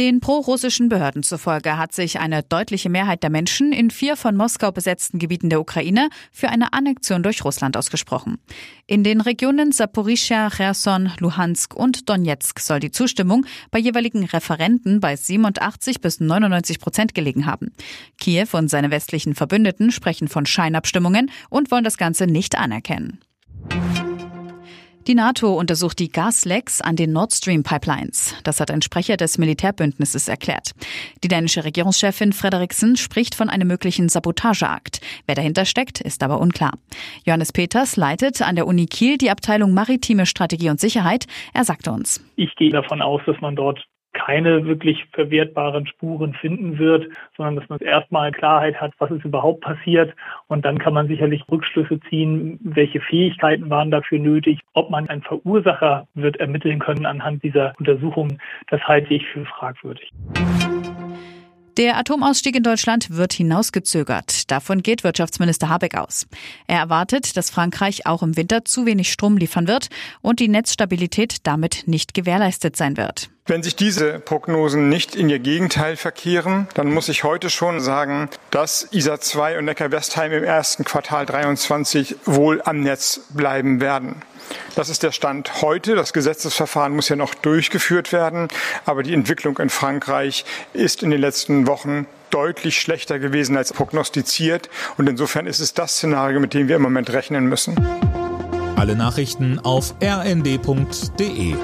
Den prorussischen Behörden zufolge hat sich eine deutliche Mehrheit der Menschen in vier von Moskau besetzten Gebieten der Ukraine für eine Annexion durch Russland ausgesprochen. In den Regionen Saporischia, Cherson, Luhansk und Donetsk soll die Zustimmung bei jeweiligen Referenten bei 87 bis 99 Prozent gelegen haben. Kiew und seine westlichen Verbündeten sprechen von Scheinabstimmungen und wollen das Ganze nicht anerkennen. Die NATO untersucht die Gaslecks an den Nord Stream Pipelines. Das hat ein Sprecher des Militärbündnisses erklärt. Die dänische Regierungschefin Frederiksen spricht von einem möglichen Sabotageakt. Wer dahinter steckt, ist aber unklar. Johannes Peters leitet an der Uni Kiel die Abteilung Maritime Strategie und Sicherheit. Er sagte uns. Ich gehe davon aus, dass man dort keine wirklich verwertbaren Spuren finden wird, sondern dass man erstmal Klarheit hat, was ist überhaupt passiert. Und dann kann man sicherlich Rückschlüsse ziehen, welche Fähigkeiten waren dafür nötig, ob man einen Verursacher wird ermitteln können anhand dieser Untersuchungen. Das halte ich für fragwürdig. Der Atomausstieg in Deutschland wird hinausgezögert. Davon geht Wirtschaftsminister Habeck aus. Er erwartet, dass Frankreich auch im Winter zu wenig Strom liefern wird und die Netzstabilität damit nicht gewährleistet sein wird. Wenn sich diese Prognosen nicht in ihr Gegenteil verkehren, dann muss ich heute schon sagen, dass ISA 2 und Neckar-Westheim im ersten Quartal 23 wohl am Netz bleiben werden. Das ist der Stand heute. Das Gesetzesverfahren muss ja noch durchgeführt werden. Aber die Entwicklung in Frankreich ist in den letzten Wochen deutlich schlechter gewesen als prognostiziert. Und insofern ist es das Szenario, mit dem wir im Moment rechnen müssen. Alle Nachrichten auf rnd.de